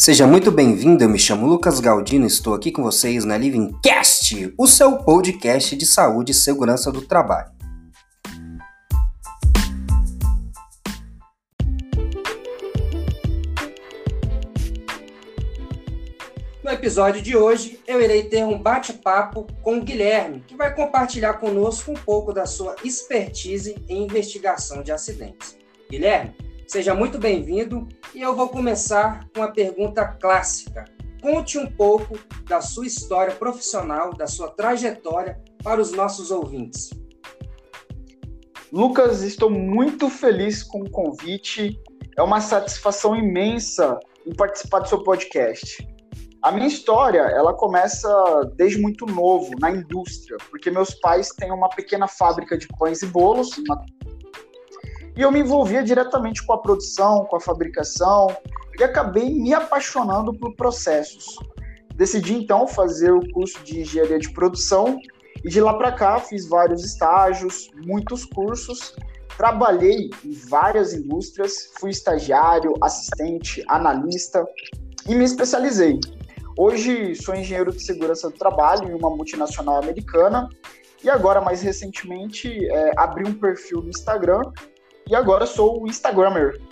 Seja muito bem-vindo, eu me chamo Lucas Galdino e estou aqui com vocês na Livingcast, o seu podcast de saúde e segurança do trabalho. No episódio de hoje, eu irei ter um bate-papo com o Guilherme, que vai compartilhar conosco um pouco da sua expertise em investigação de acidentes. Guilherme, Seja muito bem-vindo e eu vou começar com a pergunta clássica. Conte um pouco da sua história profissional, da sua trajetória para os nossos ouvintes. Lucas, estou muito feliz com o convite. É uma satisfação imensa em participar do seu podcast. A minha história, ela começa desde muito novo, na indústria, porque meus pais têm uma pequena fábrica de pães e bolos, uma e eu me envolvia diretamente com a produção, com a fabricação, e acabei me apaixonando por processos. Decidi então fazer o curso de engenharia de produção e de lá para cá fiz vários estágios, muitos cursos, trabalhei em várias indústrias, fui estagiário, assistente, analista e me especializei. Hoje sou engenheiro de segurança do trabalho em uma multinacional americana e agora, mais recentemente, é, abri um perfil no Instagram e agora sou o Instagrammer.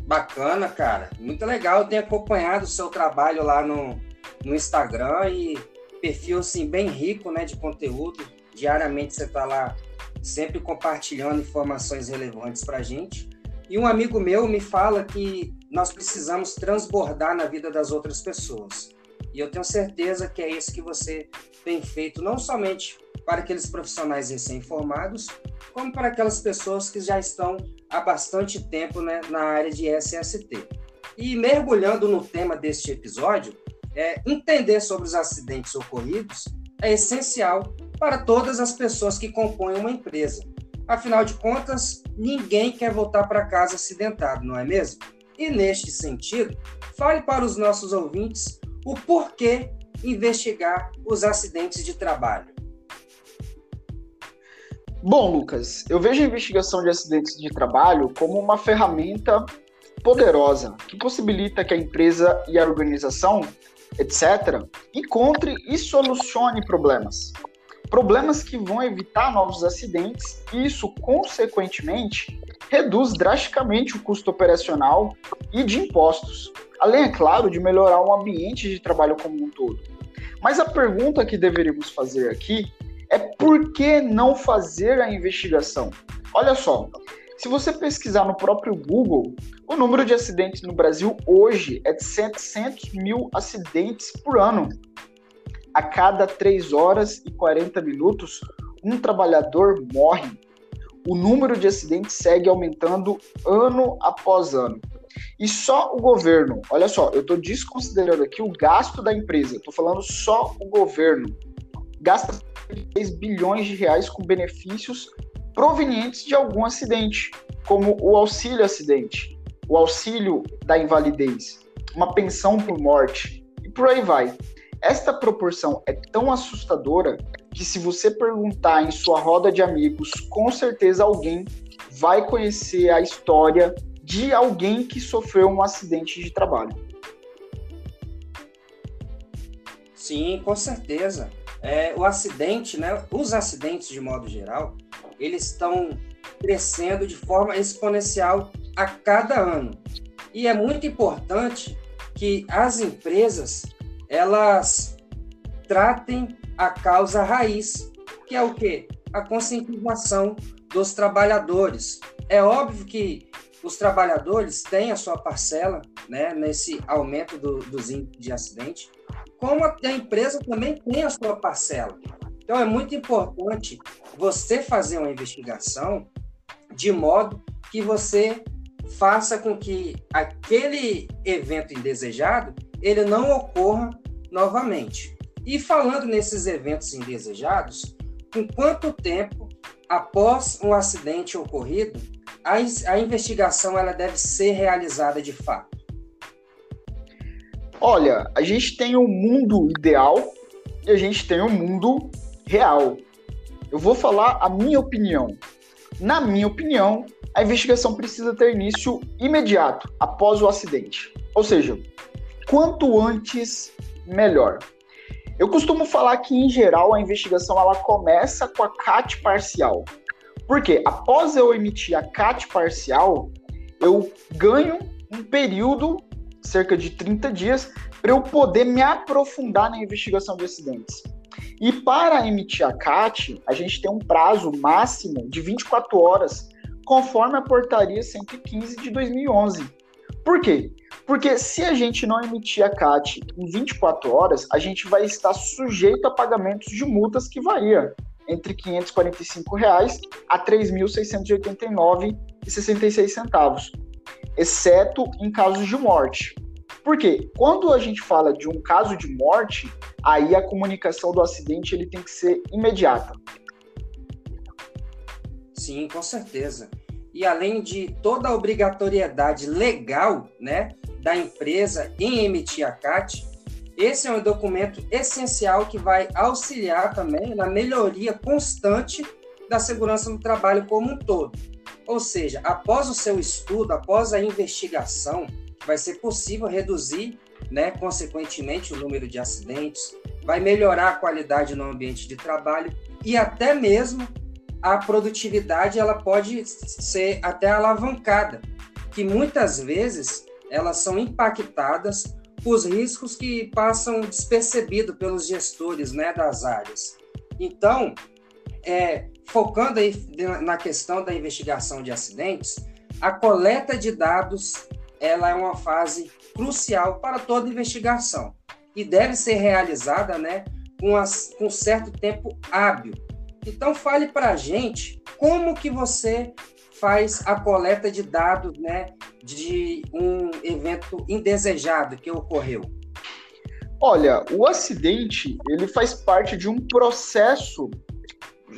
Bacana, cara. Muito legal. Eu tenho acompanhado o seu trabalho lá no, no Instagram e perfil assim bem rico, né, de conteúdo. Diariamente você está lá sempre compartilhando informações relevantes para a gente. E um amigo meu me fala que nós precisamos transbordar na vida das outras pessoas. E eu tenho certeza que é isso que você tem feito, não somente para aqueles profissionais recém-formados, como para aquelas pessoas que já estão há bastante tempo né, na área de SST. E mergulhando no tema deste episódio, é, entender sobre os acidentes ocorridos é essencial para todas as pessoas que compõem uma empresa. Afinal de contas, ninguém quer voltar para casa acidentado, não é mesmo? E neste sentido, fale para os nossos ouvintes o porquê investigar os acidentes de trabalho. Bom, Lucas, eu vejo a investigação de acidentes de trabalho como uma ferramenta poderosa que possibilita que a empresa e a organização, etc., encontre e solucione problemas. Problemas que vão evitar novos acidentes e isso, consequentemente, reduz drasticamente o custo operacional e de impostos, além, é claro, de melhorar o ambiente de trabalho como um todo. Mas a pergunta que deveríamos fazer aqui por que não fazer a investigação? Olha só, se você pesquisar no próprio Google, o número de acidentes no Brasil hoje é de 700 mil acidentes por ano. A cada 3 horas e 40 minutos, um trabalhador morre. O número de acidentes segue aumentando ano após ano. E só o governo, olha só, eu estou desconsiderando aqui o gasto da empresa, estou falando só o governo, gasta 3 bilhões de reais com benefícios provenientes de algum acidente, como o auxílio acidente, o auxílio da invalidez, uma pensão por morte e por aí vai. Esta proporção é tão assustadora que se você perguntar em sua roda de amigos, com certeza alguém vai conhecer a história de alguém que sofreu um acidente de trabalho. Sim, com certeza é, o acidente, né, os acidentes de modo geral, eles estão crescendo de forma exponencial a cada ano. E é muito importante que as empresas elas tratem a causa raiz, que é o que? A conscientização dos trabalhadores. É óbvio que os trabalhadores têm a sua parcela né, nesse aumento do, dos índices de acidente, como a empresa também tem a sua parcela. Então, é muito importante você fazer uma investigação de modo que você faça com que aquele evento indesejado ele não ocorra novamente. E falando nesses eventos indesejados, com quanto tempo após um acidente ocorrido a, investigação ela deve ser realizada de fato? Olha, a gente tem o um mundo ideal e a gente tem o um mundo real. Eu vou falar a minha opinião. na minha opinião, a investigação precisa ter início imediato, após o acidente. Ou seja, quanto antes, melhor. Eu costumo falar que, em geral, a investigação ela começa com a CAT parcial. Porque após eu emitir a CAT parcial, eu ganho um período, cerca de 30 dias, para eu poder me aprofundar na investigação de acidentes. E para emitir a CAT, a gente tem um prazo máximo de 24 horas, conforme a portaria 115 de 2011. Por quê? Porque se a gente não emitir a CAT em 24 horas, a gente vai estar sujeito a pagamentos de multas que varia entre 545 reais a R$ 3.689,66, exceto em casos de morte. Porque quando a gente fala de um caso de morte, aí a comunicação do acidente ele tem que ser imediata. Sim, com certeza. E além de toda a obrigatoriedade legal, né, da empresa em emitir a CAT, esse é um documento essencial que vai auxiliar também na melhoria constante da segurança no trabalho como um todo. Ou seja, após o seu estudo, após a investigação, vai ser possível reduzir, né, consequentemente, o número de acidentes, vai melhorar a qualidade no ambiente de trabalho e até mesmo a produtividade ela pode ser até alavancada, que muitas vezes elas são impactadas por riscos que passam despercebidos pelos gestores né, das áreas. Então, é, focando aí na questão da investigação de acidentes, a coleta de dados ela é uma fase crucial para toda investigação e deve ser realizada né, com, as, com certo tempo hábil. Então, fale para a gente como que você faz a coleta de dados né, de um evento indesejado que ocorreu? Olha, o acidente ele faz parte de um processo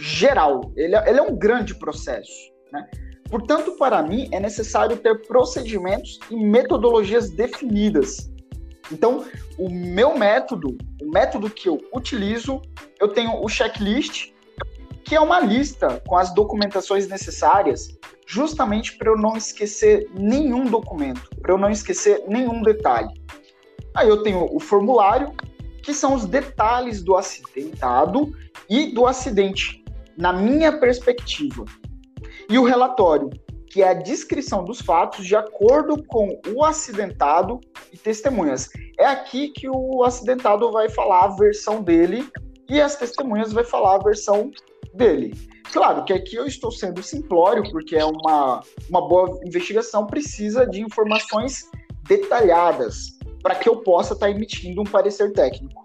geral. Ele é, ele é um grande processo. Né? Portanto, para mim, é necessário ter procedimentos e metodologias definidas. Então, o meu método, o método que eu utilizo, eu tenho o checklist, que é uma lista com as documentações necessárias justamente para eu não esquecer nenhum documento, para eu não esquecer nenhum detalhe. Aí eu tenho o formulário, que são os detalhes do acidentado e do acidente, na minha perspectiva. E o relatório, que é a descrição dos fatos de acordo com o acidentado e testemunhas. É aqui que o acidentado vai falar a versão dele e as testemunhas vai falar a versão dele. Claro que aqui eu estou sendo simplório, porque é uma, uma boa investigação, precisa de informações detalhadas para que eu possa estar tá emitindo um parecer técnico.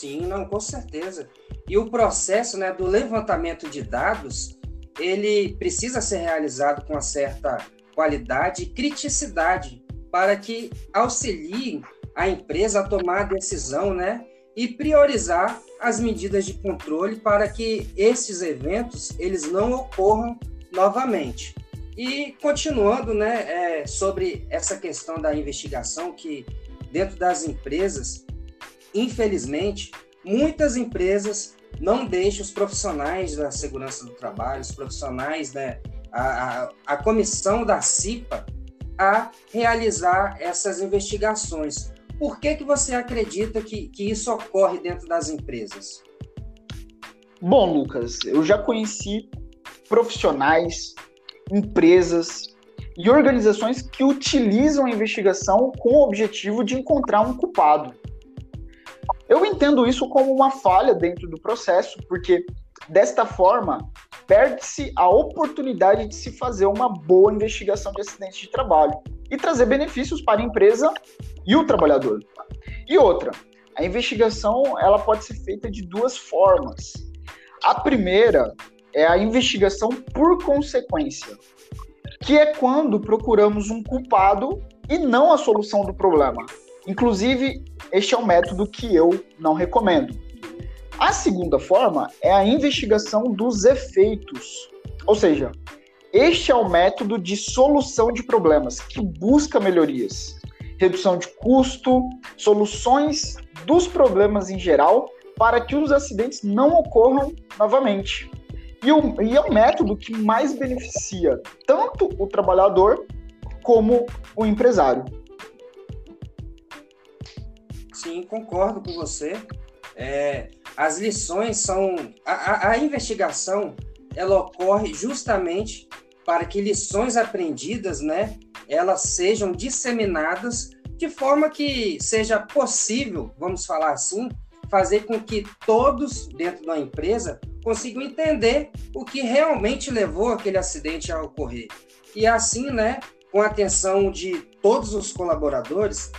Sim, não, com certeza. E o processo né, do levantamento de dados, ele precisa ser realizado com uma certa qualidade e criticidade para que auxilie a empresa a tomar a decisão né, e priorizar as medidas de controle para que esses eventos eles não ocorram novamente. E continuando, né, é, sobre essa questão da investigação que dentro das empresas, infelizmente, muitas empresas não deixam os profissionais da segurança do trabalho, os profissionais, né, a, a, a comissão da CIPA, a realizar essas investigações. Por que, que você acredita que, que isso ocorre dentro das empresas? Bom, Lucas, eu já conheci profissionais, empresas e organizações que utilizam a investigação com o objetivo de encontrar um culpado. Eu entendo isso como uma falha dentro do processo, porque desta forma perde-se a oportunidade de se fazer uma boa investigação de acidentes de trabalho e trazer benefícios para a empresa e o trabalhador. E outra, a investigação ela pode ser feita de duas formas. A primeira é a investigação por consequência, que é quando procuramos um culpado e não a solução do problema. Inclusive, este é um método que eu não recomendo. A segunda forma é a investigação dos efeitos, ou seja, este é o método de solução de problemas que busca melhorias redução de custo, soluções dos problemas em geral para que os acidentes não ocorram novamente. E, o, e é o método que mais beneficia tanto o trabalhador como o empresário. Sim, concordo com você. É, as lições são. A, a, investigação ela ocorre justamente para que lições aprendidas, né, elas sejam disseminadas de forma que seja possível, vamos falar assim, fazer com que todos dentro da empresa consigam entender o que realmente levou aquele acidente a ocorrer. E assim, né, com a atenção de todos os colaboradores,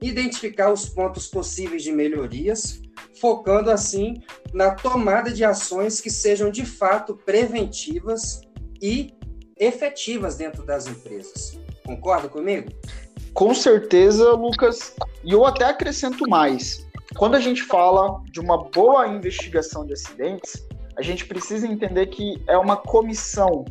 identificar os pontos possíveis de melhorias, focando assim na tomada de ações que sejam de fato preventivas e efetivas dentro das empresas. Concorda comigo? Com certeza, Lucas. E eu até acrescento mais. Quando a gente fala de uma boa investigação de acidentes, a gente precisa entender que é uma comissão.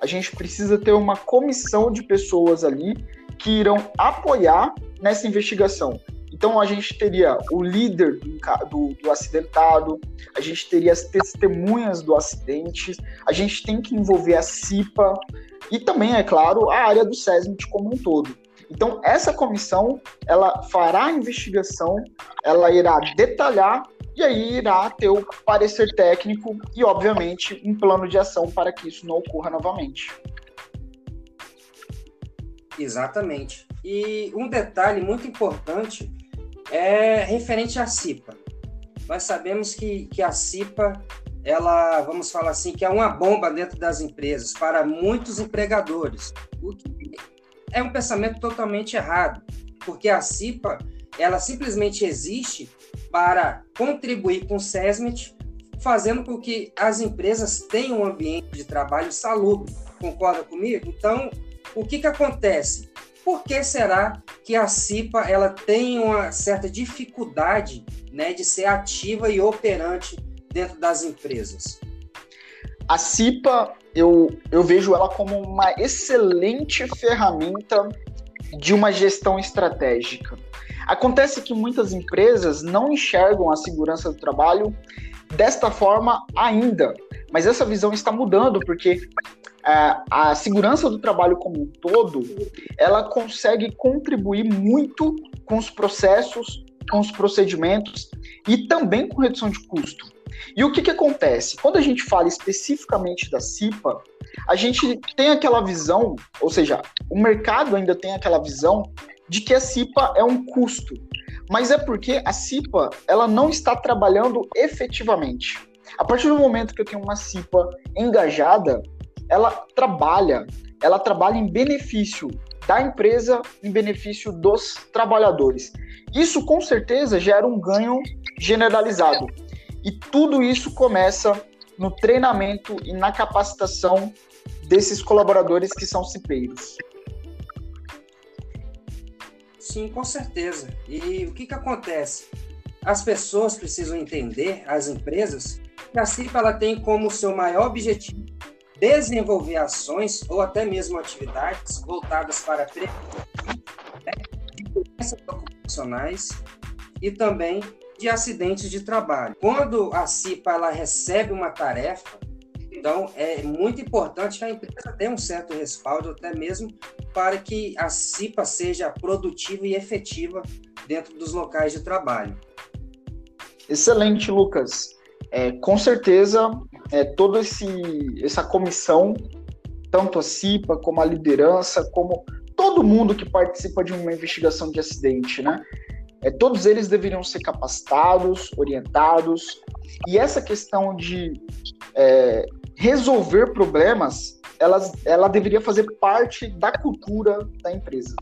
A gente precisa ter uma comissão de pessoas ali que irão apoiar nessa investigação. Então a gente teria o líder do, do, do, acidentado, a gente teria as testemunhas do acidente, a gente tem que envolver a CIPA e também, é claro, a área do SESMIT como um todo. Então essa comissão ela fará a investigação, ela irá detalhar e aí irá ter o parecer técnico e, obviamente, um plano de ação para que isso não ocorra novamente. Exatamente. E um detalhe muito importante é referente à CIPA. Nós sabemos que, que a CIPA, ela, vamos falar assim, que é uma bomba dentro das empresas para muitos empregadores, o que é um pensamento totalmente errado, porque a CIPA, ela simplesmente existe para contribuir com o SESMIT, fazendo com que as empresas tenham um ambiente de trabalho salubre. Concorda comigo? Então, o que, que acontece? Por que será que a CIPA ela tem uma certa dificuldade né, de ser ativa e operante dentro das empresas? A CIPA, eu, eu vejo ela como uma excelente ferramenta de uma gestão estratégica. Acontece que muitas empresas não enxergam a segurança do trabalho desta forma ainda, mas essa visão está mudando porque a, segurança do trabalho como um todo, ela consegue contribuir muito com os processos, com os procedimentos e também com redução de custo. E o que, que acontece? Quando a gente fala especificamente da CIPA, a gente tem aquela visão, ou seja, o mercado ainda tem aquela visão de que a CIPA é um custo. Mas é porque a CIPA ela não está trabalhando efetivamente. A partir do momento que eu tenho uma CIPA engajada, ela trabalha, ela trabalha em benefício da empresa, em benefício dos trabalhadores. Isso com certeza gera um ganho generalizado. E tudo isso começa no treinamento e na capacitação desses colaboradores que são cipeiros. Sim, com certeza. E o que, que acontece? As pessoas precisam entender, as empresas, que a CIPA ela tem como seu maior objetivo desenvolver ações ou até mesmo atividades voltadas para né, de doenças ocupacionais e também de acidentes de trabalho. Quando a CIPA ela recebe uma tarefa, então é muito importante que a empresa tenha um certo respaldo, até mesmo para que a CIPA seja produtiva e efetiva dentro dos locais de trabalho. Excelente, Lucas. É, com certeza é, toda essa comissão, tanto a CIPA como a liderança, como todo mundo que participa de uma investigação de acidente, né? É, todos eles deveriam ser capacitados, orientados, e essa questão de é, resolver problemas, ela, ela deveria fazer parte da cultura da empresa.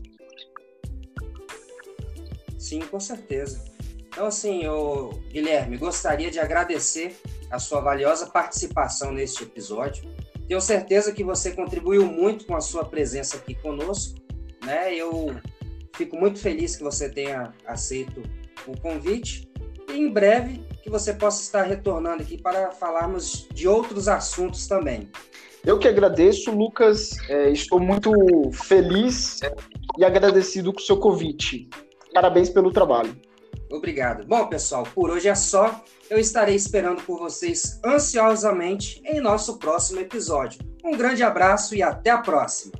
Sim, com certeza. Então, assim, o Guilherme, gostaria de agradecer a sua valiosa participação neste episódio. Tenho certeza que você contribuiu muito com a sua presença aqui conosco, né? Eu fico muito feliz que você tenha aceito o convite e em breve que você possa estar retornando aqui para falarmos de outros assuntos também. Eu que agradeço, Lucas. É, estou muito feliz e agradecido com o seu convite. Parabéns pelo trabalho. Obrigado. Bom, pessoal, por hoje é só. Eu estarei esperando por vocês ansiosamente em nosso próximo episódio. Um grande abraço e até a próxima.